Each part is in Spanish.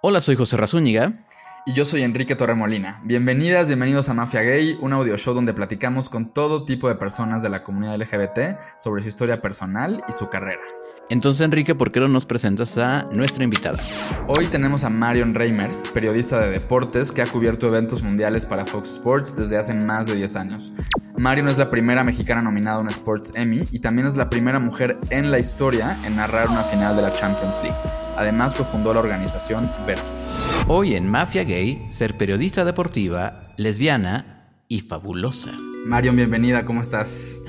Hola, soy José Razúñiga. Y yo soy Enrique Torremolina. Bienvenidas, bienvenidos a Mafia Gay, un audio show donde platicamos con todo tipo de personas de la comunidad LGBT sobre su historia personal y su carrera. Entonces, Enrique, ¿por qué no nos presentas a nuestra invitada? Hoy tenemos a Marion Reimers, periodista de deportes que ha cubierto eventos mundiales para Fox Sports desde hace más de 10 años. Marion es la primera mexicana nominada a un Sports Emmy y también es la primera mujer en la historia en narrar una final de la Champions League. Además, cofundó la organización Versus. Hoy en Mafia Gay, ser periodista deportiva, lesbiana y fabulosa. Marion, bienvenida, ¿cómo estás?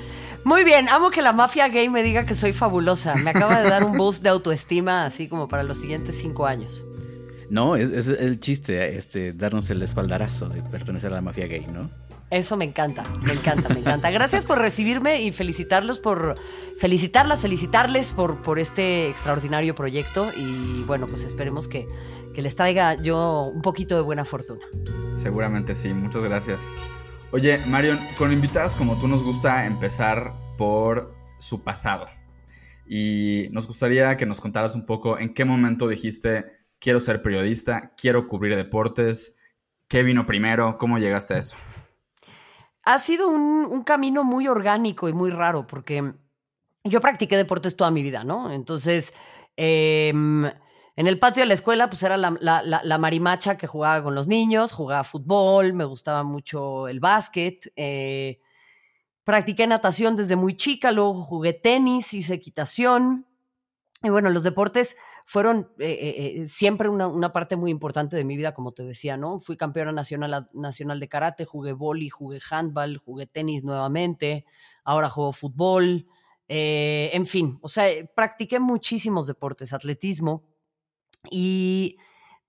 Muy bien, amo que la mafia gay me diga que soy fabulosa. Me acaba de dar un boost de autoestima así como para los siguientes cinco años. No, es, es el chiste, este, darnos el espaldarazo de pertenecer a la mafia gay, ¿no? Eso me encanta, me encanta, me encanta. Gracias por recibirme y felicitarlos por felicitarlas, felicitarles por, este extraordinario proyecto y bueno, pues esperemos que, que les traiga yo un poquito de buena fortuna. Seguramente sí, muchas gracias. Oye, Marion, con invitadas como tú nos gusta empezar por su pasado. Y nos gustaría que nos contaras un poco en qué momento dijiste, quiero ser periodista, quiero cubrir deportes, qué vino primero, cómo llegaste a eso ha sido un, camino muy orgánico y muy raro, porque yo practiqué deportes toda mi vida, ¿no? Entonces, em, en el patio de la escuela, pues era la, marimacha que jugaba con los niños, jugaba fútbol, me gustaba mucho el básquet. Eh, practiqué natación desde muy chica, luego jugué tenis, hice equitación. Y bueno, los deportes fueron eh, eh, eh, siempre una, parte muy importante de mi vida, como te decía, ¿no? Fui campeona nacional, nacional de karate, jugué vóley, jugué handball, jugué tenis nuevamente, ahora juego fútbol, en fin, o sea, practiqué muchísimos deportes, atletismo, y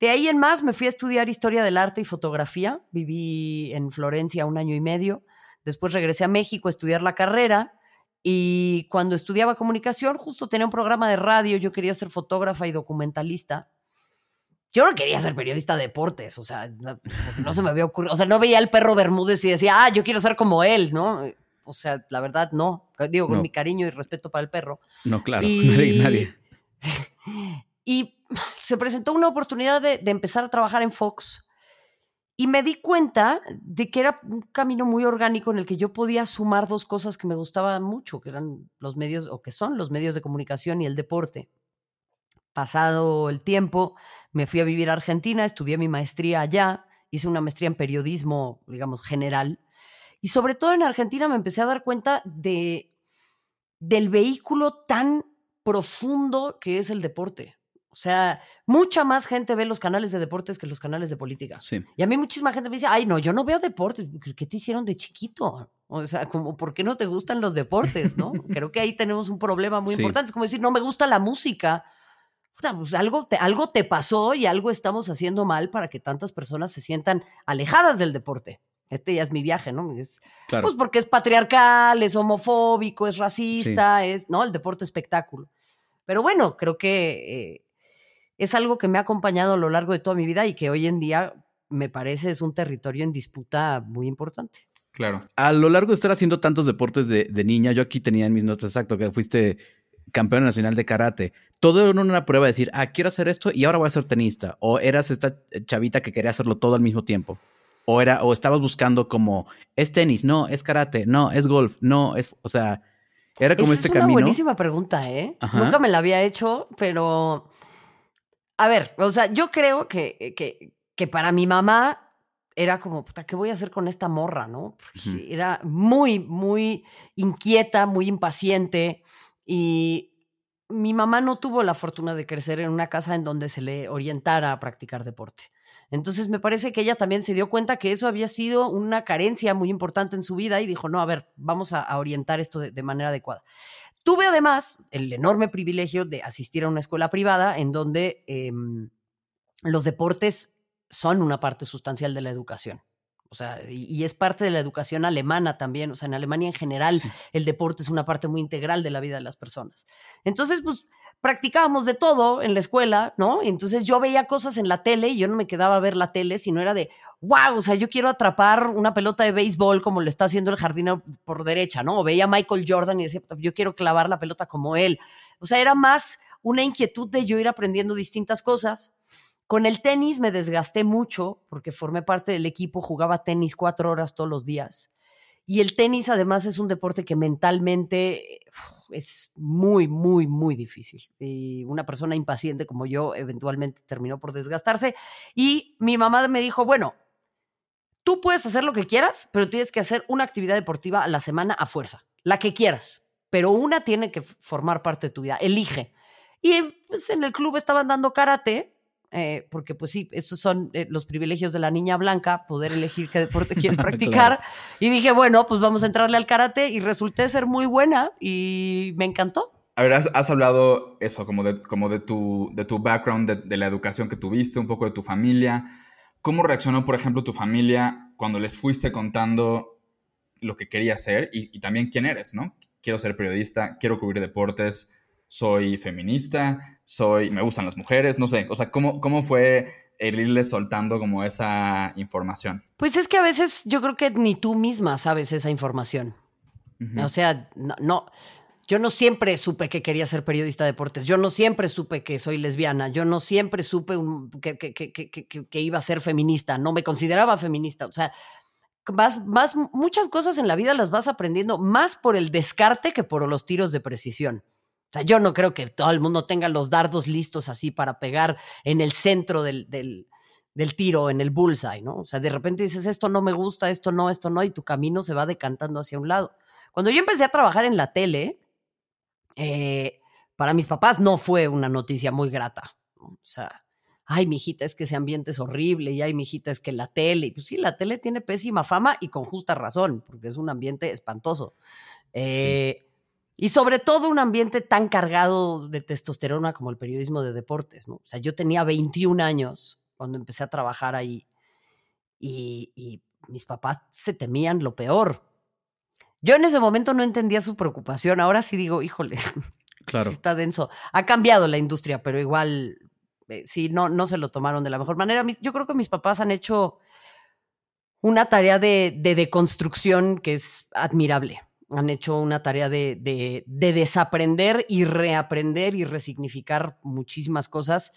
de ahí en más me fui a estudiar historia del arte y fotografía, viví en Florencia un año y medio, después regresé a México a estudiar la carrera, y cuando estudiaba comunicación, justo tenía un programa de radio, yo quería ser fotógrafa y documentalista. Yo no quería ser periodista de deportes, o sea, no, se me había ocurrido, o sea, no veía al perro Bermúdez y decía, ah, yo quiero ser como él, ¿no? O sea, la verdad, no. Digo, con mi cariño y respeto para el perro. No, claro, y, nadie. Y se presentó una oportunidad de, de empezar a trabajar en Fox y me di cuenta de que era un camino muy orgánico en el que yo podía sumar dos cosas que me gustaban mucho, que eran los medios, o que son los medios de comunicación y el deporte. Pasado el tiempo, me fui a vivir a Argentina, estudié mi maestría allá, hice una maestría en periodismo, digamos, general. Y sobre todo en Argentina me empecé a dar cuenta de, del vehículo tan profundo que es el deporte. O sea, mucha más gente ve los canales de deportes que los canales de política. Sí. Y a mí muchísima gente me dice, ay, no, yo no veo deportes. ¿Qué te hicieron de chiquito? O sea, como, ¿por qué no te gustan los deportes, no? Creo que ahí tenemos un problema muy importante. Es como decir, no me gusta la música. Pues algo, te, algo te pasó y algo estamos haciendo mal para que tantas personas se sientan alejadas del deporte. Este ya es mi viaje, ¿no? Es, claro. Pues porque es patriarcal, es homofóbico, es racista, es, ¿no? El deporte espectáculo. Pero bueno, creo que eh, es algo que me ha acompañado a lo largo de toda mi vida y que hoy en día me parece es un territorio en disputa muy importante. Claro. A lo largo de estar haciendo tantos deportes de, niña, yo aquí tenía en mis notas exacto que fuiste campeón nacional de karate. Todo era una prueba de decir, ah, quiero hacer esto y ahora voy a ser tenista. O eras esta chavita que quería hacerlo todo al mismo tiempo. O era, o estabas buscando como, es tenis, no, es karate, no, es golf, no, es, o sea, era como este camino. Es una buenísima pregunta, ¿eh? Nunca me la había hecho, pero a ver, o sea, yo creo que, que, que para mi mamá era como, puta, ¿qué voy a hacer con esta morra, no? era muy, muy inquieta, muy impaciente y mi mamá no tuvo la fortuna de crecer en una casa en donde se le orientara a practicar deporte. Entonces me parece que ella también se dio cuenta que eso había sido una carencia muy importante en su vida y dijo, no, a ver, vamos a, orientar esto de, manera adecuada. Tuve además el enorme privilegio de asistir a una escuela privada en donde em, los deportes son una parte sustancial de la educación. O sea, y, es parte de la educación alemana también. O sea, en Alemania en general el deporte es una parte muy integral de la vida de las personas. Entonces, pues practicábamos de todo en la escuela, ¿no? Entonces yo veía cosas en la tele y yo no me quedaba a ver la tele, sino era de, wow, o sea, yo quiero atrapar una pelota de béisbol como lo está haciendo el jardinero por derecha, ¿no? O veía a Michael Jordan y decía, yo quiero clavar la pelota como él. O sea, era más una inquietud de yo ir aprendiendo distintas cosas. Con el tenis me desgasté mucho porque formé parte del equipo, jugaba tenis cuatro horas todos los días. Y el tenis además es un deporte que mentalmente es muy, muy, muy difícil. Y una persona impaciente como yo eventualmente terminó por desgastarse. Y mi mamá me dijo, bueno, tú puedes hacer lo que quieras, pero tienes que hacer una actividad deportiva a la semana a fuerza, la que quieras, pero una tiene que formar parte de tu vida, elige. Y pues, en el club estaban dando karate eh, porque pues sí, esos son eh, los privilegios de la niña blanca, poder elegir qué deporte quieres practicar. Y dije, bueno, pues vamos a entrarle al karate y resulté ser muy buena y me encantó. A ver, has, hablado eso, como de, como de, tu, de tu background, de, la educación que tuviste, un poco de tu familia. ¿Cómo reaccionó, por ejemplo, tu familia cuando les fuiste contando lo que querías ser y, y también quién eres, ¿no? Quiero ser periodista, quiero cubrir deportes, soy feminista, soy, me gustan las mujeres, no sé, o sea, ¿cómo, cómo fue el irle soltando como esa información? Pues es que a veces yo creo que ni tú misma sabes esa información. O sea, no, yo no siempre supe que quería ser periodista de deportes, yo no siempre supe que soy lesbiana, yo no siempre supe que, que, que, que, iba a ser feminista, no me consideraba feminista, o sea, vas, vas, muchas cosas en la vida las vas aprendiendo más por el descarte que por los tiros de precisión. O sea, yo no creo que todo el mundo tenga los dardos listos así para pegar en el centro del, del, tiro, en el bullseye, ¿no? O sea, de repente dices, esto no me gusta, esto no, esto no, y tu camino se va decantando hacia un lado. Cuando yo empecé a trabajar en la tele, eh, para mis papás no fue una noticia muy grata. O sea, ay, mijita, es que ese ambiente es horrible, y ay, mijita, es que la tele, y pues sí, la tele tiene pésima fama y con justa razón, porque es un ambiente espantoso. Eh, y sobre todo un ambiente tan cargado de testosterona como el periodismo de deportes, ¿no? O sea, yo tenía 21 años cuando empecé a trabajar ahí y, mis papás se temían lo peor. Yo en ese momento no entendía su preocupación, ahora sí digo, híjole, claro. está denso. Ha cambiado la industria, pero igual, eh, sí, no, no se lo tomaron de la mejor manera. Yo creo que mis papás han hecho una tarea de, de deconstrucción que es admirable han hecho una tarea de, desaprender y reaprender y resignificar muchísimas cosas.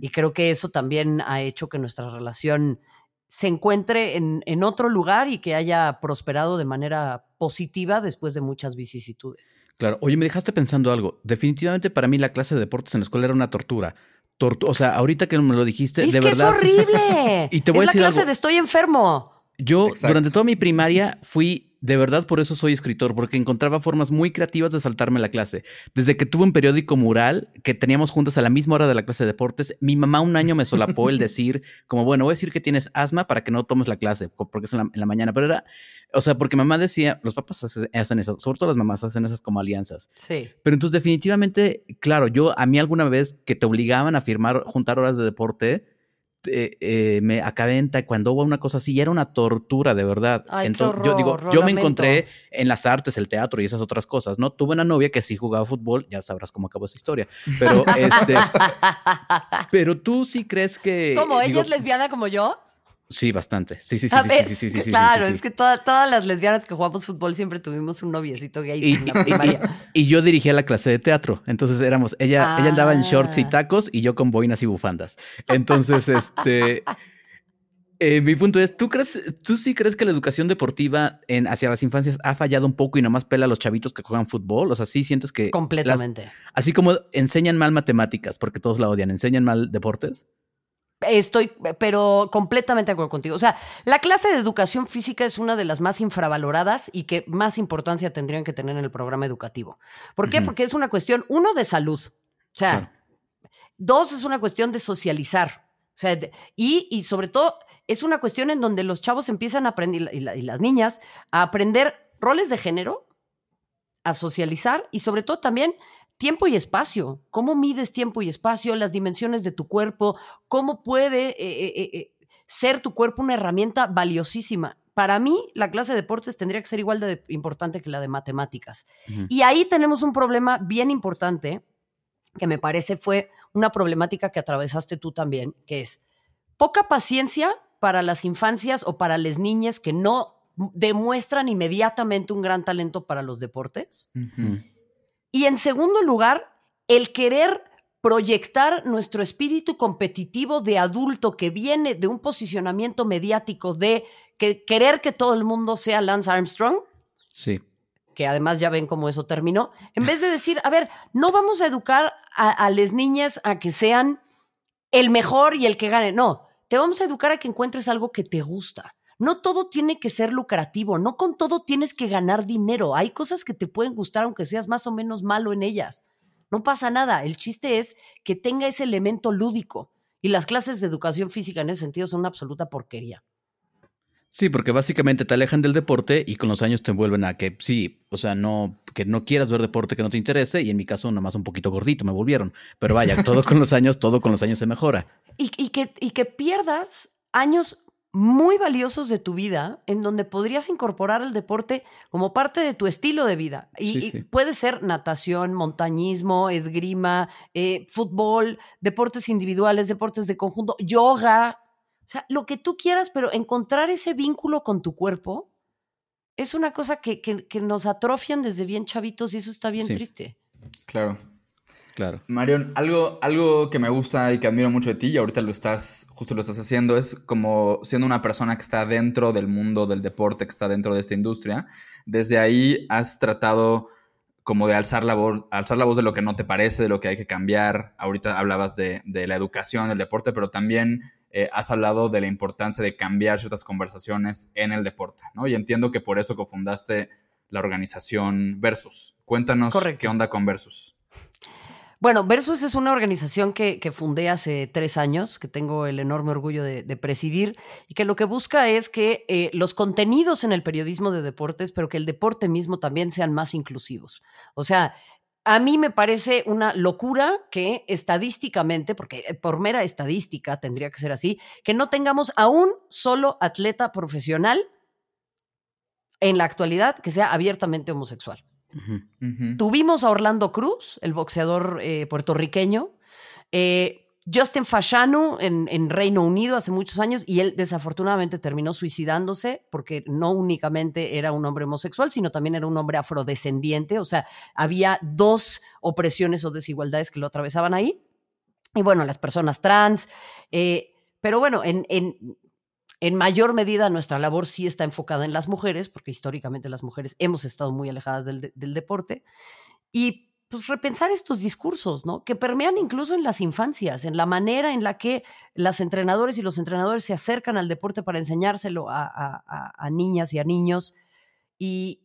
Y creo que eso también ha hecho que nuestra relación se encuentre en, en, otro lugar y que haya prosperado de manera positiva después de muchas vicisitudes. Claro, oye, me dejaste pensando algo. Definitivamente para mí la clase de deportes en la escuela era una tortura. o sea, ahorita que me lo dijiste, es de que verdad. Es horrible. y te voy es a decir la clase de estoy enfermo. Yo durante toda mi primaria fui de verdad por eso soy escritor, porque encontraba formas muy creativas de saltarme la clase. Desde que tuve un periódico mural que teníamos juntos a la misma hora de la clase de deportes, mi mamá un año me solapó el decir, como bueno, voy a decir que tienes asma para que no tomes la clase, porque es en la, mañana. Pero era, o sea, porque mamá decía, los papás hacen esas, sobre todo las mamás hacen esas como alianzas. Sí. Pero entonces, definitivamente, claro, yo a mí alguna vez que te obligaban a firmar, juntar horas de deporte, eh, eh, me acabé en taekwondo o una cosa así y era una tortura de verdad. Entonces, yo digo, yo me encontré en las artes, el teatro y esas otras cosas, ¿no? Tuve una novia que sí jugaba fútbol, ya sabrás cómo acabó esa historia, pero este, pero tú sí crees que... ¿Cómo? ¿Ella es lesbiana como yo? Sí, bastante. Sí, sí, sí. sí, sí, sí, sí, claro, es que todas las lesbianas que jugamos fútbol siempre tuvimos un noviecito gay y, en la primaria. Y, yo dirigía la clase de teatro. Entonces éramos, ella, ella andaba en shorts y ah. tacos y yo con boinas y bufandas. Entonces, este. Eh, mi punto es, ¿tú crees, tú sí crees que la educación deportiva en, hacia las infancias ha fallado un poco y nomás pela a los chavitos que juegan fútbol? O sea, sí sientes que... Completamente. así como enseñan mal matemáticas, porque todos la odian, ¿enseñan mal deportes? Estoy, pero completamente de acuerdo contigo. O sea, la clase de educación física es una de las más infravaloradas y que más importancia tendrían que tener en el programa educativo. ¿Por qué? Porque es una cuestión, uno, de salud. O sea, dos, es una cuestión de socializar. O sea, y, y, sobre todo, es una cuestión en donde los chavos empiezan a aprender, y las niñas, a aprender roles de género, a socializar y sobre todo también tiempo y espacio. ¿Cómo mides tiempo y espacio, las dimensiones de tu cuerpo? ¿Cómo puede eh, eh, eh, ser tu cuerpo una herramienta valiosísima? Para mí, la clase de deportes tendría que ser igual de importante que la de matemáticas. Y ahí tenemos un problema bien importante, que me parece fue una problemática que atravesaste tú también, que es poca paciencia para las infancias o para las niñas que no demuestran inmediatamente un gran talento para los deportes. Y en segundo lugar, el querer proyectar nuestro espíritu competitivo de adulto que viene de un posicionamiento mediático de que querer que todo el mundo sea Lance Armstrong. Sí. Que además ya ven cómo eso terminó. En vez de decir, a ver, no vamos a educar a, a las niñas a que sean el mejor y el que gane. No, te vamos a educar a que encuentres algo que te gusta. No todo tiene que ser lucrativo, no con todo tienes que ganar dinero. Hay cosas que te pueden gustar aunque seas más o menos malo en ellas. No pasa nada. El chiste es que tenga ese elemento lúdico. Y las clases de educación física en ese sentido son una absoluta porquería. Sí, porque básicamente te alejan del deporte y con los años te envuelven a que sí, o sea, no, que no quieras ver deporte que no te interese, y en mi caso nada más un poquito gordito me volvieron. Pero vaya, todo con los años, todo con los años se mejora. Y, y que, y que pierdas años muy valiosos de tu vida en donde podrías incorporar el deporte como parte de tu estilo de vida. Y, Sí, sí. y puede ser natación, montañismo, esgrima, eh, fútbol, deportes individuales, deportes de conjunto, yoga. O sea, lo que tú quieras, pero encontrar ese vínculo con tu cuerpo es una cosa que, que- que nos atrofian desde bien chavitos y eso está bien Sí. triste. Claro. Claro. Marion, algo, algo que me gusta y que admiro mucho de ti, y ahorita lo estás, justo lo estás haciendo, es como siendo una persona que está dentro del mundo del deporte, que está dentro de esta industria. Desde ahí has tratado como de alzar la voz, alzar la voz de lo que no te parece, de lo que hay que cambiar. Ahorita hablabas de, de la educación del deporte, pero también eh, has hablado de la importancia de cambiar ciertas conversaciones en el deporte, ¿no? Y entiendo que por eso cofundaste la organización Versus. Cuéntanos Correcto. qué onda con Versus. Bueno, Versus es una organización que, fundé hace tres años, que tengo el enorme orgullo de, de presidir, y que lo que busca es que eh, los contenidos en el periodismo de deportes, pero que el deporte mismo también sean más inclusivos. O sea, a mí me parece una locura que estadísticamente, porque eh, por mera estadística tendría que ser así, que no tengamos a un solo atleta profesional en la actualidad que sea abiertamente homosexual. Tuvimos a Orlando Cruz, el boxeador eh, puertorriqueño, eh, Justin Fashanu en, en Reino Unido hace muchos años y él desafortunadamente terminó suicidándose porque no únicamente era un hombre homosexual, sino también era un hombre afrodescendiente, o sea, había dos opresiones o desigualdades que lo atravesaban ahí. Y bueno, las personas trans, eh, pero bueno, en, en, en mayor medida nuestra labor sí está enfocada en las mujeres, porque históricamente las mujeres hemos estado muy alejadas del, de- del deporte. Y pues repensar estos discursos, ¿no? Que permean incluso en las infancias, en la manera en la que las entrenadores y los entrenadores se acercan al deporte para enseñárselo a- a niñas y a niños. Y,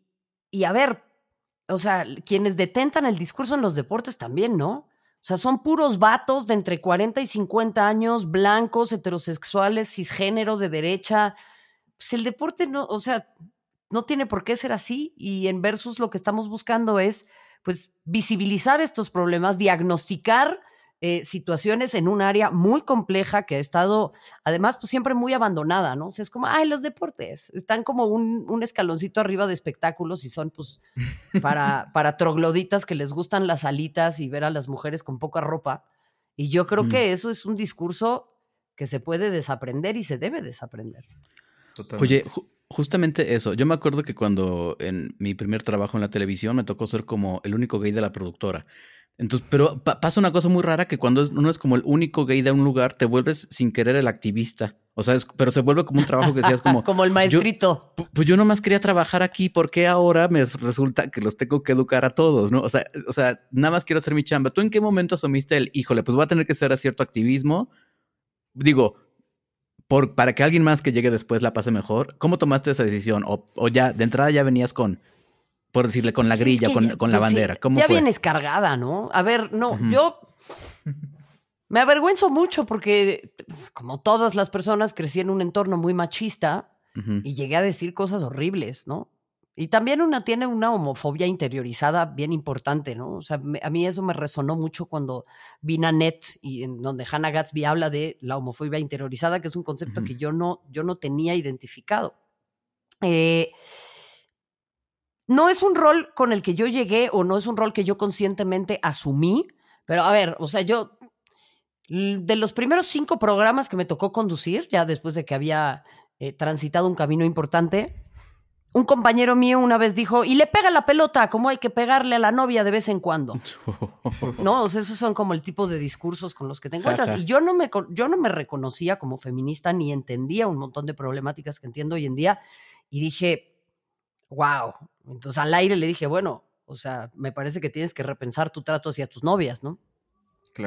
y a ver, o sea, quienes detentan el discurso en los deportes también, ¿no? Sea, son puros vatos de entre 40 y 50 años, blancos, heterosexuales, cisgénero, de derecha. Pues el deporte no, o sea, no tiene por qué ser así. Y en Versus lo que estamos buscando es, pues, visibilizar estos problemas, diagnosticar eh, situaciones en un área muy compleja que ha estado, además, pues siempre muy abandonada, ¿no? O sea, es como, ay, los deportes están como un, un escaloncito arriba de espectáculos y son, pues, para, para trogloditas que les gustan las alitas y ver a las mujeres con poca ropa. Y yo creo Mm. que eso es un discurso que se puede desaprender y se debe desaprender. Oye, ju- justamente eso. Yo me acuerdo que cuando en mi primer trabajo en la televisión me tocó ser como el único gay de la productora. Entonces, pero pa- pasa una cosa muy rara que cuando uno es como el único gay de un lugar, te vuelves sin querer el activista. O sea, es- pero se vuelve como un trabajo que decías como, Como el maestrito. "Pu- pues yo nomás quería trabajar aquí, ¿por qué ahora me resulta que los tengo que educar a todos? ¿no? O sea, o sea, nada más quiero hacer mi chamba. ¿Tú en qué momento asumiste el, híjole, pues voy a tener que hacer cierto activismo? Digo, por, para que alguien más que llegue después la pase mejor. ¿Cómo tomaste esa decisión? O, o ya, de entrada ya venías con, por decirle, con la es grilla, que con, ya- con la pues sí, bandera. ¿Cómo ya fue? vienes cargada, ¿no? A ver, no, yo me avergüenzo mucho porque, como todas las personas, crecí en un entorno muy machista Ujú. y llegué a decir cosas horribles, ¿no? Y también una tiene una homofobia interiorizada bien importante, ¿no? O sea, me- a mí eso me resonó mucho cuando vi Nanette y en donde Hannah Gatsby habla de la homofobia interiorizada, que es un concepto Ujú. que yo no, yo no tenía identificado. Eh, no es un rol con el que yo llegué o no es un rol que yo conscientemente asumí, pero a ver, o sea, yo de los primeros cinco programas que me tocó conducir, ya después de que había eh, transitado un camino importante, un compañero mío una vez dijo, y le pega la pelota como hay que pegarle a la novia de vez en cuando. no, o sea, esos son como el tipo de discursos con los que te encuentras. y yo no, me, yo no me reconocía como feminista ni entendía un montón de problemáticas que entiendo hoy en día. Y dije, wow. Entonces al aire le dije, bueno, o sea, me parece que tienes que repensar tu trato hacia tus novias, ¿no?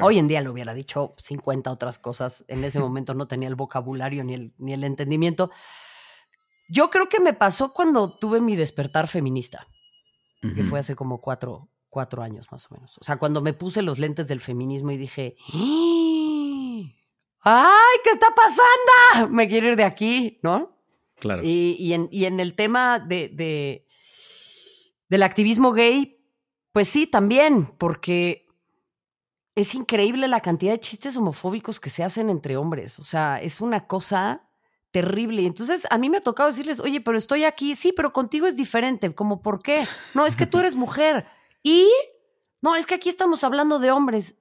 Hoy en día le hubiera dicho 50 otras cosas. En ese momento no tenía el vocabulario ni el, ni el entendimiento. Yo creo que me pasó cuando tuve mi despertar feminista, que fue hace como cuatro, cuatro años más o menos. O sea, cuando me puse los lentes del feminismo y dije, ¡ay, qué está pasando! Me quiero ir de aquí, ¿no? Claro. Y, en, el tema de, de, del activismo gay, pues sí, también, porque es increíble la cantidad de chistes homofóbicos que se hacen entre hombres. O sea, es una cosa terrible. Y entonces a mí me ha tocado decirles, oye, pero estoy aquí, sí, pero contigo es diferente. Como, ¿por qué? No, es que tú eres mujer. Y, no, es que aquí estamos hablando de hombres.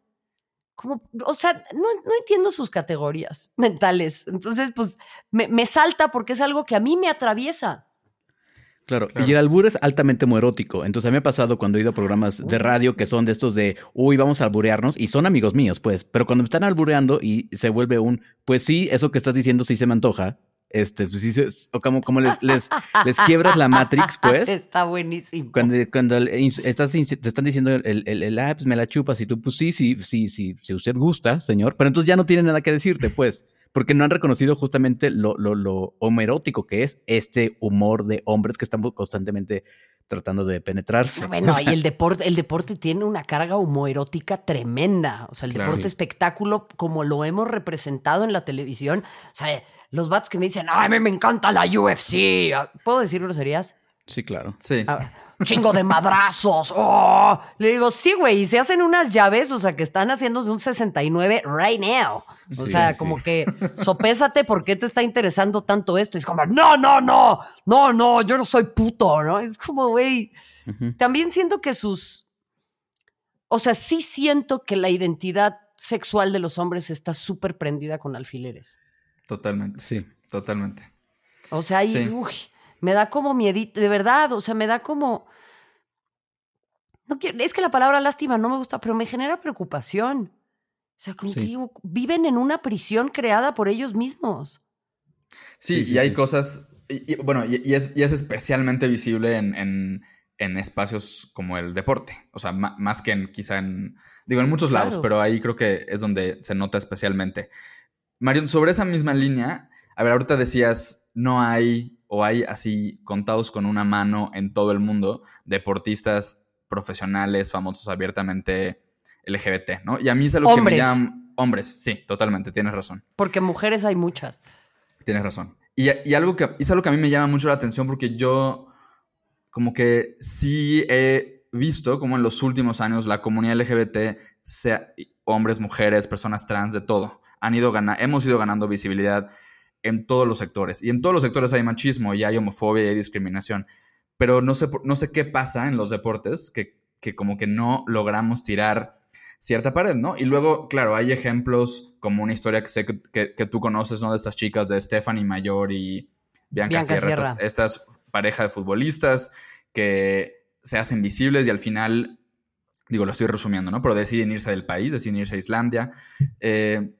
Como, o sea, no, entiendo sus categorías mentales. Entonces, pues, me, me salta porque es algo que a mí me atraviesa. Claro. y el albur es altamente homoerótico. Entonces a mí me ha pasado cuando he ido a programas de radio que son de estos de, uy, vamos a alburearnos, y son amigos míos, pues, pero cuando me están albureando y se vuelve un, pues sí, eso que estás diciendo sí se me antoja, este, pues sí, o como, como les, les, les, quiebras la Matrix, pues. Está buenísimo. Cuando, cuando estás, te están diciendo el, el, el, ah, pues me la chupas y tú, pues sí, sí, sí, sí, si usted gusta, señor, pero entonces ya no tiene nada que decirte, pues porque no han reconocido justamente lo, lo, lo homerótico que es este humor de hombres que estamos constantemente tratando de penetrarse. Bueno, y el deporte, el deporte tiene una carga homoerótica tremenda. O sea, el deporte espectáculo, como lo hemos representado en la televisión. O sea, los vatos que me dicen, ay, a mí me encanta la UFC. ¿Puedo decir groserías? Sí, claro. Sí. Ah, chingo de madrazos. Oh. Le digo, sí, güey, y se hacen unas llaves, o sea, que están haciendo de un 69 right now. O sea, como que sopésate por qué te está interesando tanto esto. Y es como, no, no, no, no, no, yo no soy puto, ¿no? Es como, güey, también siento que sus, o sea, sí siento que la identidad sexual de los hombres está súper prendida con alfileres. Totalmente, sí, totalmente. O sea, ahí, uy, me da como miedito, de verdad, o sea, me da como... No quiero, es que la palabra lástima no me gusta, pero me genera preocupación. O sea, como que digo, viven en una prisión creada por ellos mismos. Sí, y hay cosas, bueno, y, es, especialmente visible en, espacios como el deporte. O sea, más que en quizá en, digo, en muchos lados, pero ahí creo que es donde se nota especialmente. Marion, sobre esa misma línea, a ver, ahorita decías, no hay o hay así contados con una mano en todo el mundo deportistas profesionales, famosos abiertamente LGBT, ¿no? Y a mí es algo que me llama... Hombres, sí, totalmente, tienes razón. Porque mujeres hay muchas. Tienes razón. Y, algo que, es algo que a mí me llama mucho la atención porque yo como que sí he visto como en los últimos años la comunidad LGBT, sea hombres, mujeres, personas trans, de todo, han ido hemos ido ganando visibilidad en todos los sectores. Y en todos los sectores hay machismo y hay homofobia y hay discriminación. Pero no sé, no sé qué pasa en los deportes que, que como que no logramos tirar cierta pared, ¿no? Y luego, claro, hay ejemplos como una historia que sé que, tú conoces, ¿no? De estas chicas de Stephanie Mayor y Bianca, Sierra, Estas, parejas de futbolistas que se hacen visibles y al final, digo, lo estoy resumiendo, ¿no? Pero deciden irse del país, deciden irse a Islandia. Eh,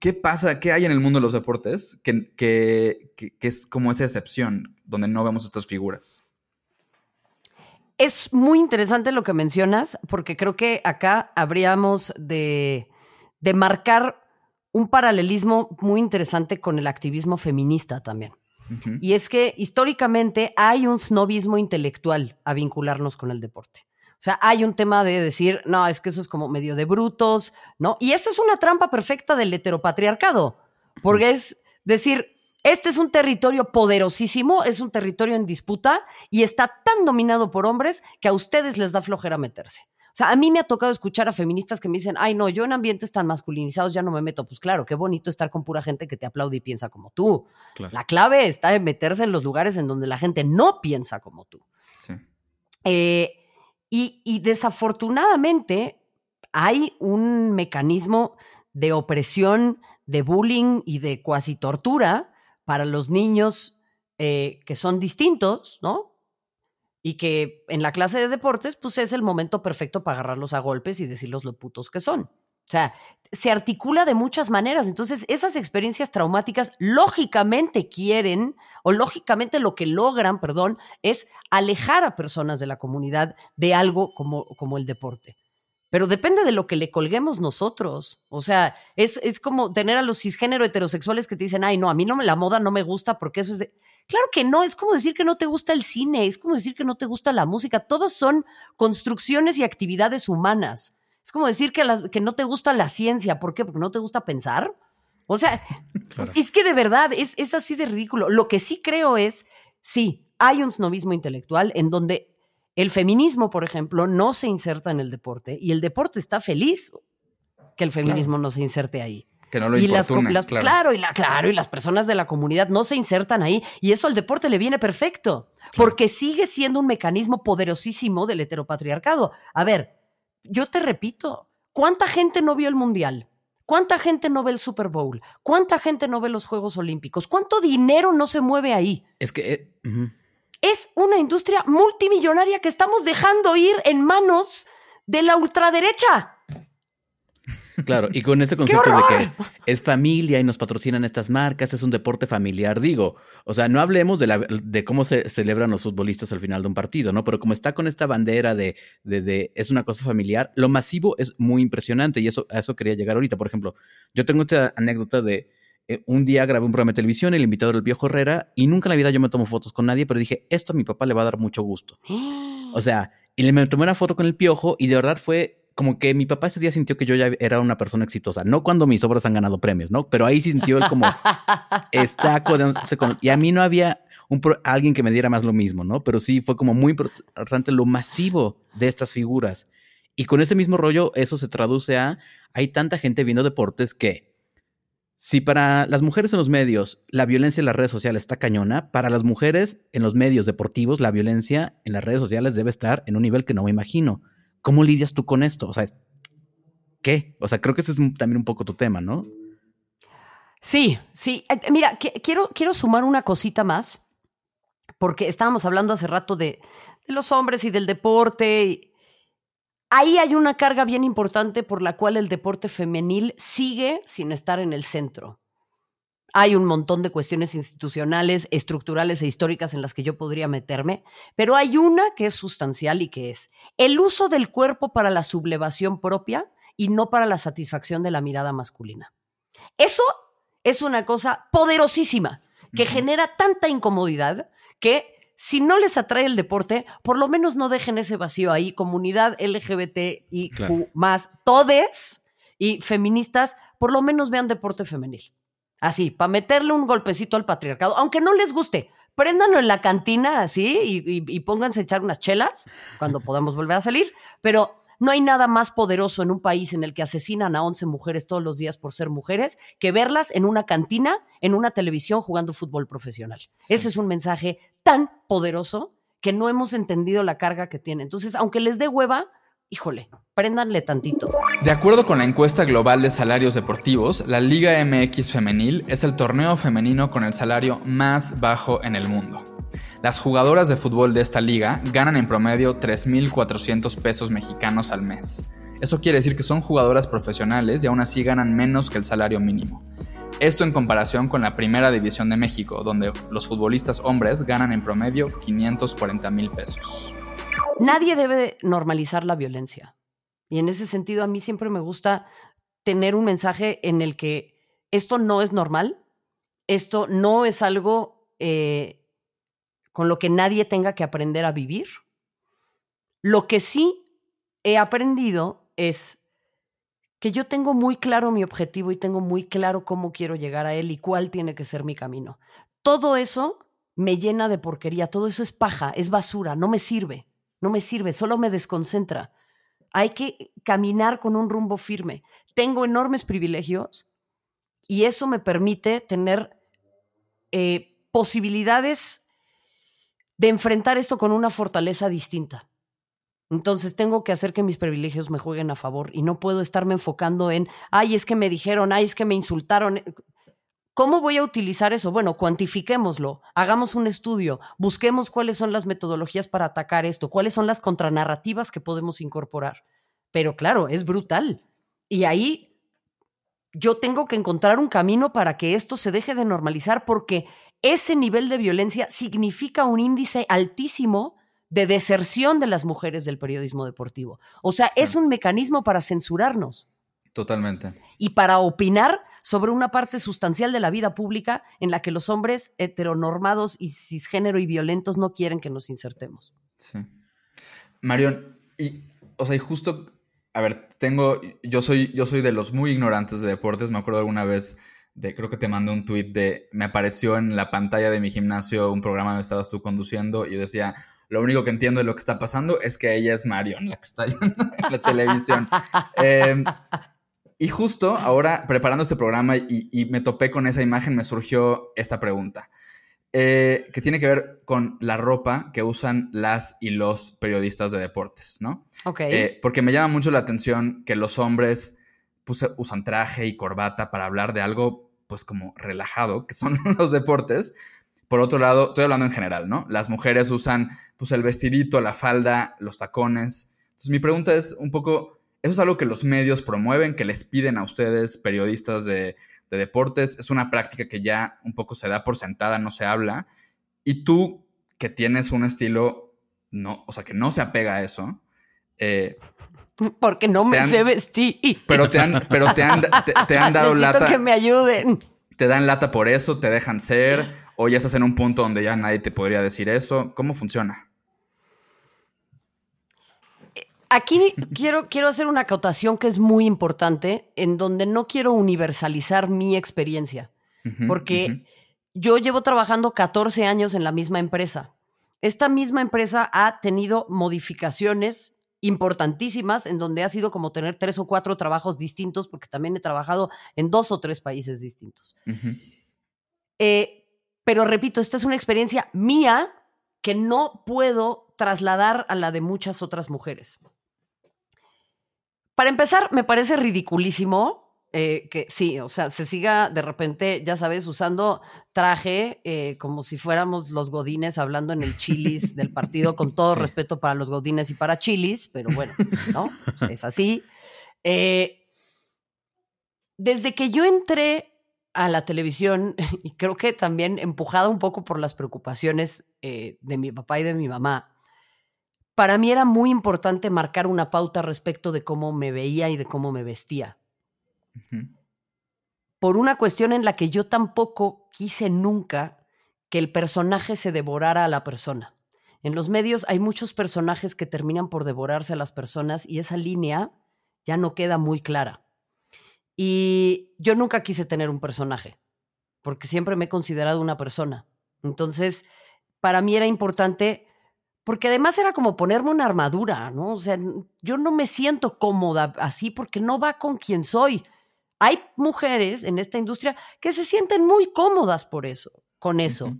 ¿Qué pasa? ¿Qué hay en el mundo de los deportes que, que, es como esa excepción donde no vemos estas figuras? Es muy interesante lo que mencionas, porque creo que acá habríamos de, marcar un paralelismo muy interesante con el activismo feminista también. Y es que históricamente hay un snobismo intelectual a vincularnos con el deporte. O sea, hay un tema de decir, no, es que eso es como medio de brutos, ¿no? Y esa es una trampa perfecta del heteropatriarcado, porque es decir, este es un territorio poderosísimo, es un territorio en disputa y está tan dominado por hombres que a ustedes les da flojera meterse. O sea, a mí me ha tocado escuchar a feministas que me dicen, ay, no, yo en ambientes tan masculinizados ya no me meto. Pues claro, qué bonito estar con pura gente que te aplaude y piensa como tú. La clave está en meterse en los lugares en donde la gente no piensa como tú. Sí. Eh, y, desafortunadamente hay un mecanismo de opresión, de bullying y de cuasi tortura para los niños eh, que son distintos, ¿no? Y que en la clase de deportes, pues es el momento perfecto para agarrarlos a golpes y decirlos lo putos que son. O sea, se articula de muchas maneras. Entonces, esas experiencias traumáticas lógicamente quieren, o lógicamente lo que logran, perdón, es alejar a personas de la comunidad de algo como, como el deporte. Pero depende de lo que le colguemos nosotros. O sea, es, es como tener a los cisgénero heterosexuales que te dicen, ay, no, a mí no la moda no me gusta porque eso es de. Claro que no, es como decir que no te gusta el cine, es como decir que no te gusta la música. Todos son construcciones y actividades humanas. Es como decir que, que no te gusta la ciencia. ¿Por qué? Porque no te gusta pensar. O sea, es que de verdad es, es así de ridículo. Lo que sí creo es, sí, hay un snobismo intelectual en donde el feminismo, por ejemplo, no se inserta en el deporte y el deporte está feliz que el feminismo no se inserte ahí. Que no lo y las, claro. claro. y la, claro, y las personas de la comunidad no se insertan ahí. Y eso al deporte le viene perfecto, porque sigue siendo un mecanismo poderosísimo del heteropatriarcado. A ver, yo te repito, ¿cuánta gente no vio el Mundial? ¿Cuánta gente no ve el Super Bowl? ¿Cuánta gente no ve los Juegos Olímpicos? ¿Cuánto dinero no se mueve ahí? Es que... Eh, es una industria multimillonaria que estamos dejando ir en manos de la ultraderecha. Claro, y con este concepto de que es familia y nos patrocinan estas marcas, es un deporte familiar, digo. O sea, no hablemos de, la, de cómo se celebran los futbolistas al final de un partido, ¿no? Pero como está con esta bandera de, de, es una cosa familiar, lo masivo es muy impresionante y eso, a eso quería llegar ahorita. Por ejemplo, yo tengo esta anécdota de eh, un día grabé un programa de televisión, el invitado era el viejo Herrera, y nunca en la vida yo me tomo fotos con nadie, pero dije, esto a mi papá le va a dar mucho gusto. o sea, y le me tomé una foto con el piojo y de verdad fue como que mi papá ese día sintió que yo ya era una persona exitosa, no cuando mis obras han ganado premios, ¿no? Pero ahí sintió él como está con, y a mí no había un alguien que me diera más lo mismo, ¿no? Pero sí fue como muy importante lo masivo de estas figuras. Y con ese mismo rollo, eso se traduce a hay tanta gente viendo deportes que si para las mujeres en los medios la violencia en las redes sociales está cañona, para las mujeres en los medios deportivos la violencia en las redes sociales debe estar en un nivel que no me imagino. ¿Cómo lidias tú con esto? O sea, ¿qué? O sea, creo que ese es también un poco tu tema, ¿no? Sí, sí. Eh, mira, quiero, quiero sumar una cosita más, porque estábamos hablando hace rato de los hombres y del deporte. Ahí hay una carga bien importante por la cual el deporte femenil sigue sin estar en el centro. Hay un montón de cuestiones institucionales, estructurales e históricas en las que yo podría meterme, pero hay una que es sustancial y que es el uso del cuerpo para la sublevación propia y no para la satisfacción de la mirada masculina. Eso es una cosa poderosísima que genera tanta incomodidad que si no les atrae el deporte, por lo menos no dejen ese vacío ahí. Comunidad LGBT y más, todes y feministas, por lo menos vean deporte femenil. Así, para meterle un golpecito al patriarcado, aunque no les guste, préndanlo en la cantina así y, y pónganse a echar unas chelas cuando podamos volver a salir, pero no hay nada más poderoso en un país en el que asesinan a 11 mujeres todos los días por ser mujeres que verlas en una cantina, en una televisión jugando fútbol profesional. Ese es un mensaje tan poderoso que no hemos entendido la carga que tiene. Entonces, aunque les dé hueva, híjole, préndanle tantito. De acuerdo con la encuesta global de salarios deportivos, la Liga MX femenil es el torneo femenino con el salario más bajo en el mundo. Las jugadoras de fútbol de esta liga ganan en promedio 3.400 pesos mexicanos al mes. Eso quiere decir que son jugadoras profesionales y aún así ganan menos que el salario mínimo. Esto en comparación con la Primera División de México, donde los futbolistas hombres ganan en promedio 540 mil pesos. Nadie debe normalizar la violencia. Y en ese sentido a mí siempre me gusta tener un mensaje en el que esto no es normal, esto no es algo eh, con lo que nadie tenga que aprender a vivir. Lo que sí he aprendido es que yo tengo muy claro mi objetivo y tengo muy claro cómo quiero llegar a él y cuál tiene que ser mi camino. Todo eso me llena de porquería, todo eso es paja, es basura, no me sirve, no me sirve, solo me desconcentra. Hay que caminar con un rumbo firme. Tengo enormes privilegios y eso me permite tener eh, posibilidades de enfrentar esto con una fortaleza distinta. Entonces tengo que hacer que mis privilegios me jueguen a favor y no puedo estarme enfocando en, ay, es que me dijeron, ay, es que me insultaron. ¿Cómo voy a utilizar eso? Bueno, cuantifiquémoslo, hagamos un estudio, busquemos cuáles son las metodologías para atacar esto, cuáles son las contranarrativas que podemos incorporar. Pero claro, es brutal. Y ahí yo tengo que encontrar un camino para que esto se deje de normalizar porque ese nivel de violencia significa un índice altísimo de deserción de las mujeres del periodismo deportivo. O sea, es un mecanismo para censurarnos. Totalmente. Y para opinar sobre una parte sustancial de la vida pública en la que los hombres heteronormados y cisgénero y violentos no quieren que nos insertemos. Sí. Marion, y, o sea, y justo, a ver, tengo, yo soy, yo soy de los muy ignorantes de deportes. Me acuerdo alguna vez de, creo que te mandé un tweet de, me apareció en la pantalla de mi gimnasio un programa donde estabas tú conduciendo y decía, lo único que entiendo de lo que está pasando es que ella es Marion, la que está en la televisión. Em, y justo ahora, preparando este programa y, me topé con esa imagen, me surgió esta pregunta, eh, que tiene que ver con la ropa que usan las y los periodistas de deportes, ¿no? Ok. Eh, porque me llama mucho la atención que los hombres pues, usan traje y corbata para hablar de algo, pues como relajado, que son los deportes, por otro lado, estoy hablando en general, ¿no? Las mujeres usan pues el vestidito, la falda, los tacones. Entonces mi pregunta es un poco, ¿eso es algo que los medios promueven, que les piden a ustedes, periodistas de, deportes? Es una práctica que ya un poco se da por sentada, no se habla. Y tú, que tienes un estilo, no, o sea, que no se apega a eso, eh, porque no me sé vestir. Pero te han, pero te han, te, han dado Necesito lata. que me ayuden. Te dan lata por eso, te dejan ser o ya estás en un punto donde ya nadie te podría decir eso. ¿Cómo funciona? Aquí quiero, quiero hacer una acotación que es muy importante, en donde no quiero universalizar mi experiencia, porque yo llevo trabajando 14 años en la misma empresa. Esta misma empresa ha tenido modificaciones importantísimas en donde ha sido como tener tres o cuatro trabajos distintos, porque también he trabajado en dos o tres países distintos. eh, pero repito, esta es una experiencia mía que no puedo trasladar a la de muchas otras mujeres. Para empezar, me parece ridiculísimo eh, que sí, o sea, se siga de repente, ya sabes, usando traje eh, como si fuéramos los godines hablando en el chilis del partido, con todo respeto para los godines y para chilis, pero bueno, ¿no? es así. Eh, desde que yo entré a la televisión y creo que también empujada un poco por las preocupaciones de mi papá y de mi mamá, para mí era muy importante marcar una pauta respecto de cómo me veía y de cómo me vestía. Por una cuestión en la que yo tampoco quise nunca que el personaje se devorara a la persona. En los medios hay muchos personajes que terminan por devorarse a las personas y esa línea ya no queda muy clara. Y yo nunca quise tener un personaje, porque siempre me he considerado una persona. Entonces, para mí era importante, porque además era como ponerme una armadura, ¿no? O sea, yo no me siento cómoda así porque no va con quien soy. Hay mujeres en esta industria que se sienten muy cómodas por eso, con eso.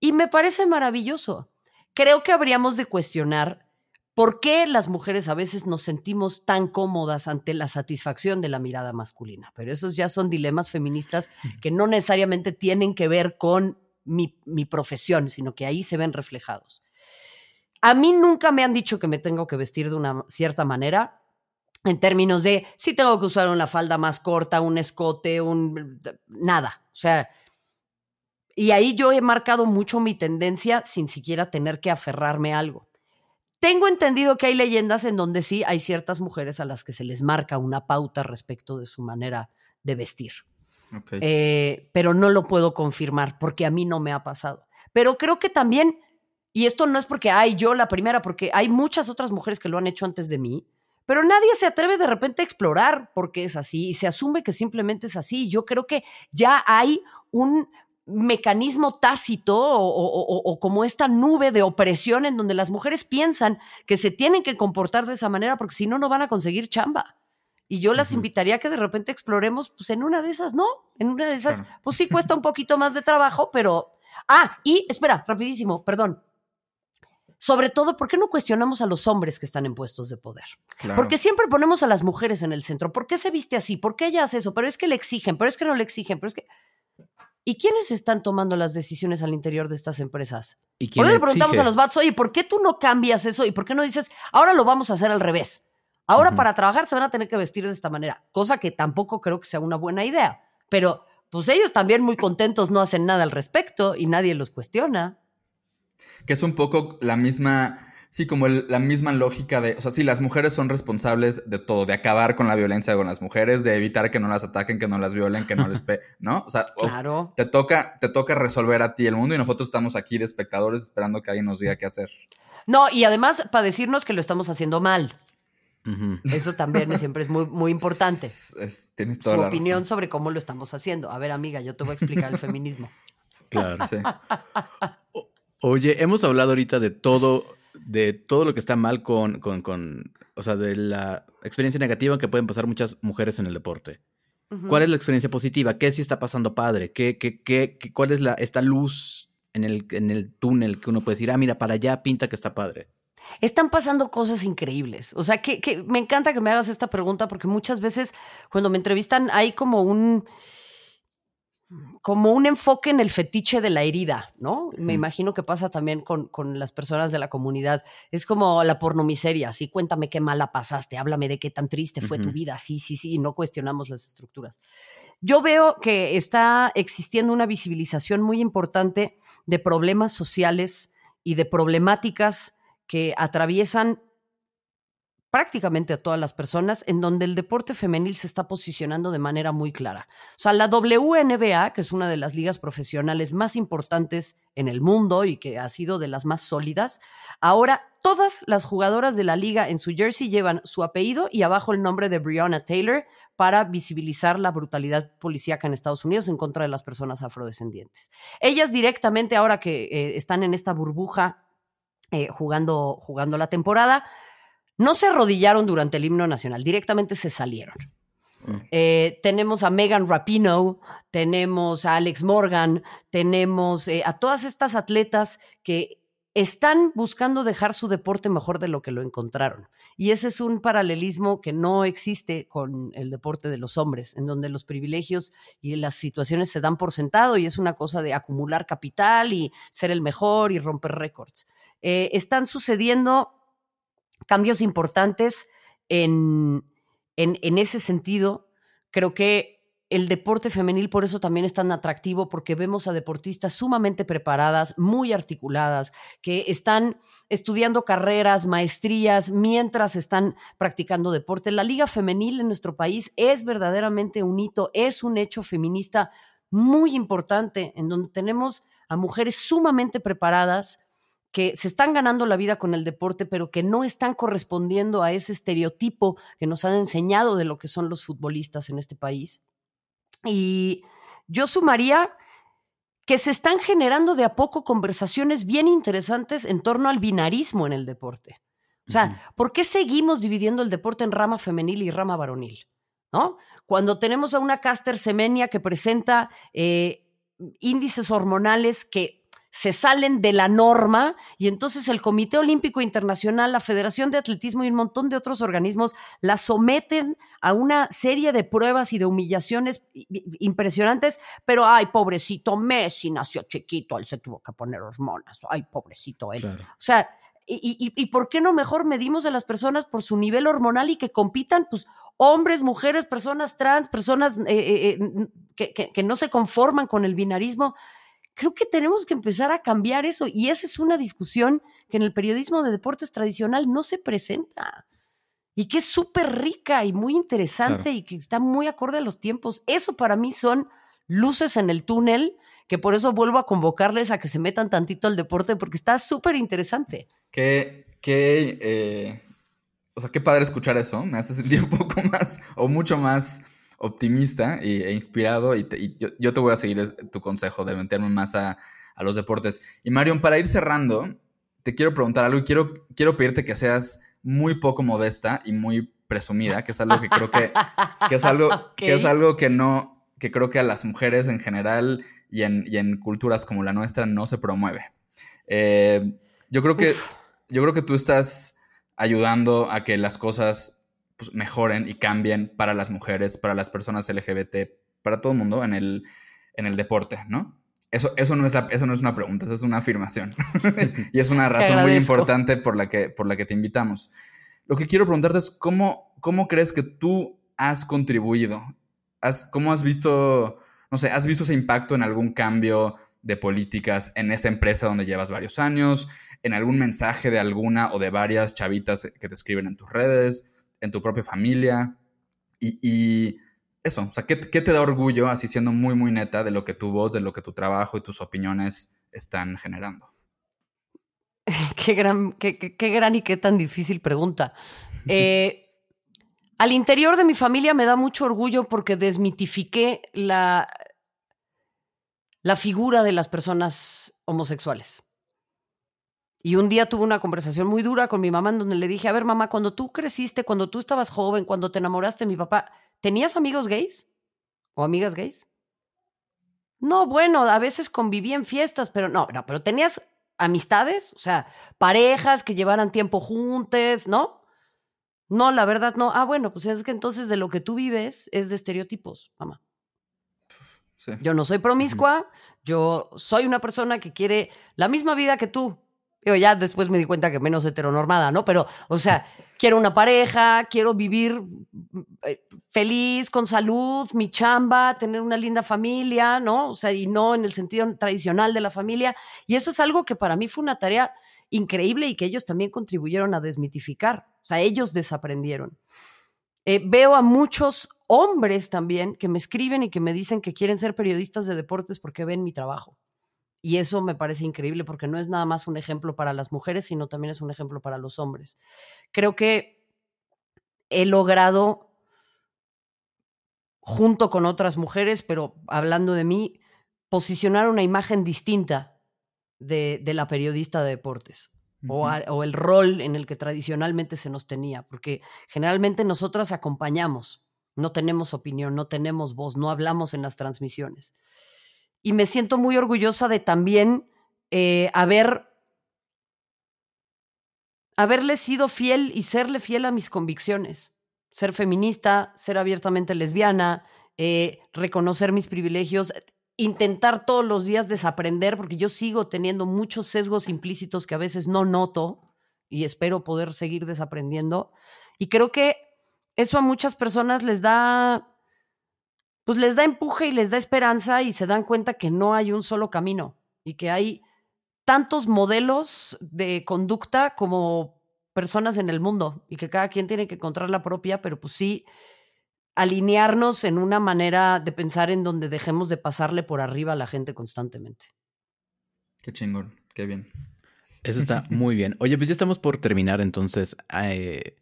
Y me parece maravilloso. Creo que habríamos de cuestionar ¿Por qué las mujeres a veces nos sentimos tan cómodas ante la satisfacción de la mirada masculina? Pero esos ya son dilemas feministas que no necesariamente tienen que ver con mi, profesión, sino que ahí se ven reflejados. A mí nunca me han dicho que me tengo que vestir de una cierta manera, en términos de si tengo que usar una falda más corta, un escote, un nada. O sea, y ahí yo he marcado mucho mi tendencia sin siquiera tener que aferrarme a algo. Tengo entendido que hay leyendas en donde sí hay ciertas mujeres a las que se les marca una pauta respecto de su manera de vestir. Eh, pero no lo puedo confirmar porque a mí no me ha pasado. Pero creo que también, y esto no es porque hay yo la primera, porque hay muchas otras mujeres que lo han hecho antes de mí, pero nadie se atreve de repente a explorar por qué es así y se asume que simplemente es así. Yo creo que ya hay un mecanismo tácito o, como esta nube de opresión en donde las mujeres piensan que se tienen que comportar de esa manera porque si no, no van a conseguir chamba. Y yo las invitaría a que de repente exploremos, pues en una de esas, ¿no? En una de esas, pues sí cuesta un poquito más de trabajo, pero... Ah, y espera, rapidísimo, perdón. Sobre todo, ¿por qué no cuestionamos a los hombres que están en puestos de poder? Porque siempre ponemos a las mujeres en el centro. ¿Por qué se viste así? ¿Por qué ella hace eso? Pero es que le exigen, pero es que no le exigen, pero es que ¿Y quiénes están tomando las decisiones al interior de estas empresas? ¿Y Por quién eso le preguntamos exige? a los bats, oye, ¿por qué tú no cambias eso? ¿Y por qué no dices, ahora lo vamos a hacer al revés? Ahora para trabajar se van a tener que vestir de esta manera, cosa que tampoco creo que sea una buena idea. Pero pues ellos también muy contentos no hacen nada al respecto y nadie los cuestiona. Que es un poco la misma, sí, como el- la misma lógica de, o sea, sí, las mujeres son responsables de todo, de acabar con la violencia con las mujeres, de evitar que no las ataquen, que no las violen, que no les pe, ¿no? O sea, Claro. te toca, te toca resolver a ti el mundo y nosotros estamos aquí de espectadores esperando que alguien nos diga qué hacer. No, y además para decirnos que lo estamos haciendo mal. Eso también siempre es muy, muy importante. Es- es- tienes Su toda la opinión razón. sobre cómo lo estamos haciendo. A ver, amiga, yo te voy a explicar el feminismo. Claro. Sí. Oye, hemos hablado ahorita de todo, de todo lo que está mal con, con, con, o sea, de la experiencia negativa que pueden pasar muchas mujeres en el deporte. ¿Cuál es la experiencia positiva? ¿Qué sí está pasando padre? ¿Qué, qué, qué, qué- cuál es la, esta luz en el, en el túnel que uno puede decir, ah, mira, para allá pinta que está padre? Están pasando cosas increíbles. O sea, que, que me encanta que me hagas esta pregunta porque muchas veces cuando me entrevistan hay como un como un enfoque en el fetiche de la herida, ¿no? Me imagino que pasa también con, con las personas de la comunidad. Es como la pornomiseria, sí, cuéntame qué mala pasaste, háblame de qué tan triste fue tu vida, sí, sí, sí, y no cuestionamos las estructuras. Yo veo que está existiendo una visibilización muy importante de problemas sociales y de problemáticas que atraviesan prácticamente a todas las personas, en donde el deporte femenil se está posicionando de manera muy clara. O sea, la WNBA, que es una de las ligas profesionales más importantes en el mundo y que ha sido de las más sólidas, ahora todas las jugadoras de la liga en su jersey llevan su apellido y abajo el nombre de Breonna Taylor para visibilizar la brutalidad policíaca en Estados Unidos en contra de las personas afrodescendientes. Ellas directamente, ahora que eh, están en esta burbuja eh, jugando, jugando la temporada, no se arrodillaron durante el himno nacional, directamente se salieron. Mm. Eh, tenemos a Megan Rapinoe, tenemos a Alex Morgan, tenemos eh, a todas estas atletas que están buscando dejar su deporte mejor de lo que lo encontraron. Y ese es un paralelismo que no existe con el deporte de los hombres, en donde los privilegios y las situaciones se dan por sentado y es una cosa de acumular capital y ser el mejor y romper récords. Eh, están sucediendo cambios importantes en, en, en ese sentido. Creo que el deporte femenil por eso también es tan atractivo, porque vemos a deportistas sumamente preparadas, muy articuladas, que están estudiando carreras, maestrías, mientras están practicando deporte. La liga femenil en nuestro país es verdaderamente un hito, es un hecho feminista muy importante, en donde tenemos a mujeres sumamente preparadas que se están ganando la vida con el deporte, pero que no están correspondiendo a ese estereotipo que nos han enseñado de lo que son los futbolistas en este país. Y yo sumaría que se están generando de a poco conversaciones bien interesantes en torno al binarismo en el deporte. O sea. ¿por qué seguimos dividiendo el deporte en rama femenil y rama varonil? ¿No? Cuando tenemos a una caster semenia que presenta eh, índices hormonales que se salen de la norma y entonces el Comité Olímpico Internacional, la Federación de Atletismo y un montón de otros organismos la someten a una serie de pruebas y de humillaciones impresionantes, pero ay, pobrecito Messi nació chiquito, él se tuvo que poner hormonas, ay, pobrecito él. Claro. O sea, y, y- y por qué no mejor medimos a las personas por su nivel hormonal y que compitan, pues, hombres, mujeres, personas trans, personas eh, eh, eh, n- que, que- que no se conforman con el binarismo? Creo que tenemos que empezar a cambiar eso y esa es una discusión que en el periodismo de deportes tradicional no se presenta y que es súper rica y muy interesante Claro. y que está muy acorde a los tiempos. Eso para mí son luces en el túnel, que por eso vuelvo a convocarles a que se metan tantito al deporte porque está súper interesante. Qué, qué, eh, o sea, qué padre escuchar eso. Me hace sentir un poco más o mucho más optimista y- e inspirado. Y, te- y yo, yo te voy a seguir tu consejo de meterme más a, a los deportes. Y Marion, para ir cerrando, te quiero preguntar algo y quiero, quiero pedirte que seas muy poco modesta y muy presumida, que es algo que creo que, que es algo, que es algo que no, que creo que a las mujeres en general y en, y en culturas como la nuestra no se promueve. Eh, yo creo que, Uf. yo creo que tú estás ayudando a que las cosas pues, mejoren y cambien para las mujeres, para las personas LGBT, para todo el mundo en el, en el deporte, ¿no? Eso, eso, no es la, eso no es una pregunta, eso es una afirmación. y es una razón muy importante por la, que, por la que te invitamos. Lo que quiero preguntarte es cómo, cómo crees que tú has contribuido? ¿Has, ¿Cómo has visto, no sé, has visto ese impacto en algún cambio de políticas en esta empresa donde llevas varios años? ¿En algún mensaje de alguna o de varias chavitas que te escriben en tus redes? ¿En tu propia familia? Y, eso, o sea, ¿qué, ¿qué, te da orgullo, así siendo muy, muy neta, de lo que tu voz, de lo que tu trabajo y tus opiniones están generando? Qué gran, qué, qué gran y qué tan difícil pregunta. Eh, al interior de mi familia me da mucho orgullo porque desmitifiqué la, la figura de las personas homosexuales. Y un día tuve una conversación muy dura con mi mamá en donde le dije, a ver mamá, cuando tú creciste, cuando tú estabas joven, cuando te enamoraste de mi papá, ¿tenías amigos gays? ¿O amigas gays? No, bueno, a veces conviví en fiestas, pero no, no, pero tenías amistades, o sea, parejas que llevaran tiempo juntos, ¿no? No, la verdad no. Ah, bueno, pues es que entonces de lo que tú vives es de estereotipos, mamá. Yo no soy promiscua, yo soy una persona que quiere la misma vida que tú. Yo ya después me di cuenta que menos heteronormada, ¿no? Pero, o sea, quiero una pareja, quiero vivir eh, feliz, con salud, mi chamba, tener una linda familia, ¿no? O sea, y no en el sentido tradicional de la familia. Y eso es algo que para mí fue una tarea increíble y que ellos también contribuyeron a desmitificar. O sea, ellos desaprendieron. Eh, veo a muchos hombres también que me escriben y que me dicen que quieren ser periodistas de deportes porque ven mi trabajo. Y eso me parece increíble porque no es nada más un ejemplo para las mujeres, sino también es un ejemplo para los hombres. Creo que he logrado, junto con otras mujeres, pero hablando de mí, posicionar una imagen distinta de la periodista de deportes o, el rol en el que tradicionalmente se nos tenía, porque generalmente nosotras acompañamos, no tenemos opinión, no tenemos voz, no hablamos en las transmisiones. Y me siento muy orgullosa de también eh, haber haberle sido fiel y serle fiel a mis convicciones. Ser feminista, ser abiertamente lesbiana, eh, reconocer mis privilegios, intentar todos los días desaprender, porque yo sigo teniendo muchos sesgos implícitos que a veces no noto y espero poder seguir desaprendiendo. Y creo que eso a muchas personas les da, pues les da empuje y les da esperanza y se dan cuenta que no hay un solo camino y que hay tantos modelos de conducta como personas en el mundo y que cada quien tiene que encontrar la propia, pero pues sí, alinearnos en una manera de pensar en donde dejemos de pasarle por arriba a la gente constantemente. Qué chingón, qué bien. Eso está muy bien. Oye, pues ya estamos por terminar, entonces, eh,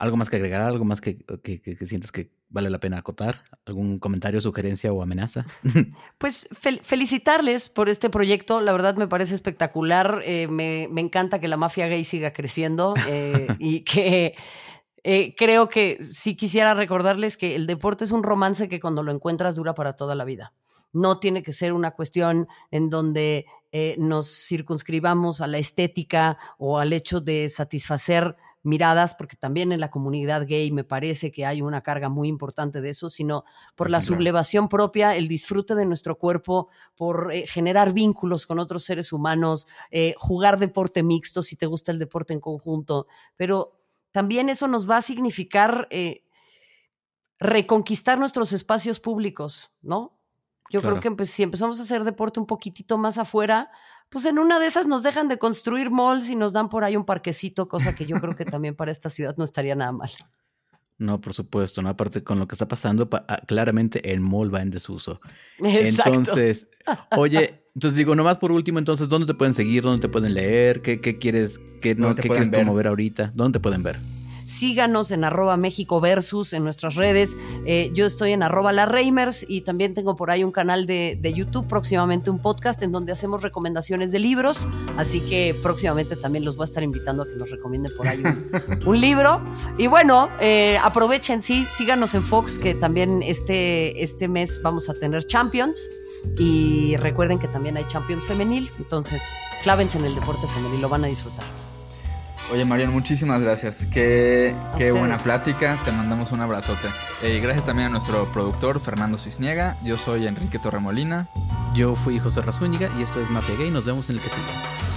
¿algo más que agregar? ¿Algo más que, que, sientes que vale la pena acotar? ¿Algún comentario, sugerencia o amenaza? Pues felicitarles por este proyecto. La verdad me parece espectacular. Eh, me, me, encanta que la mafia gay siga creciendo eh, y que eh, creo que sí quisiera recordarles que el deporte es un romance que cuando lo encuentras dura para toda la vida. No tiene que ser una cuestión en donde nos circunscribamos a la estética o al hecho de satisfacer miradas, porque también en la comunidad gay me parece que hay una carga muy importante de eso, sino por la sublevación propia, el disfrute de nuestro cuerpo, por eh, generar vínculos con otros seres humanos, jugar deporte mixto si te gusta el deporte en conjunto, pero también eso nos va a significar eh, reconquistar nuestros espacios públicos, ¿no? Yo creo que si empezamos a hacer deporte un poquitito más afuera, pues en una de esas nos dejan de construir malls y nos dan por ahí un parquecito, cosa que yo creo que también para esta ciudad no estaría nada mal. No, por supuesto, ¿no? Aparte con lo que está pasando, ah, claramente el mall va en desuso. Exacto. Entonces, oye, entonces digo, nomás por último, entonces, ¿dónde te pueden seguir? ¿Dónde te pueden leer? ¿Qué, qué quieres, qué, no, qué quieres ver ahorita? ¿Dónde te pueden ver? Síganos en arroba México Versus en nuestras redes. Eh, yo estoy en arroba La Reimers y también tengo por ahí un canal de, YouTube, próximamente un podcast en donde hacemos recomendaciones de libros. Así que próximamente también los voy a estar invitando a que nos recomienden por ahí un, libro. Y bueno, eh, aprovechen, sí, síganos en Fox, que también este, este mes vamos a tener Champions. Y recuerden que también hay Champions femenil. Entonces, clávense en el deporte femenil, lo van a disfrutar. Oye, Marion, muchísimas gracias. Qué, qué buena plática. Te mandamos un abrazote. Eh, Y gracias también a nuestro productor, Fernando Cisniega. Yo soy Enrique Torremolina. Yo fui José Razúñiga y esto es Mafia Gay. Nos vemos en el que sigue.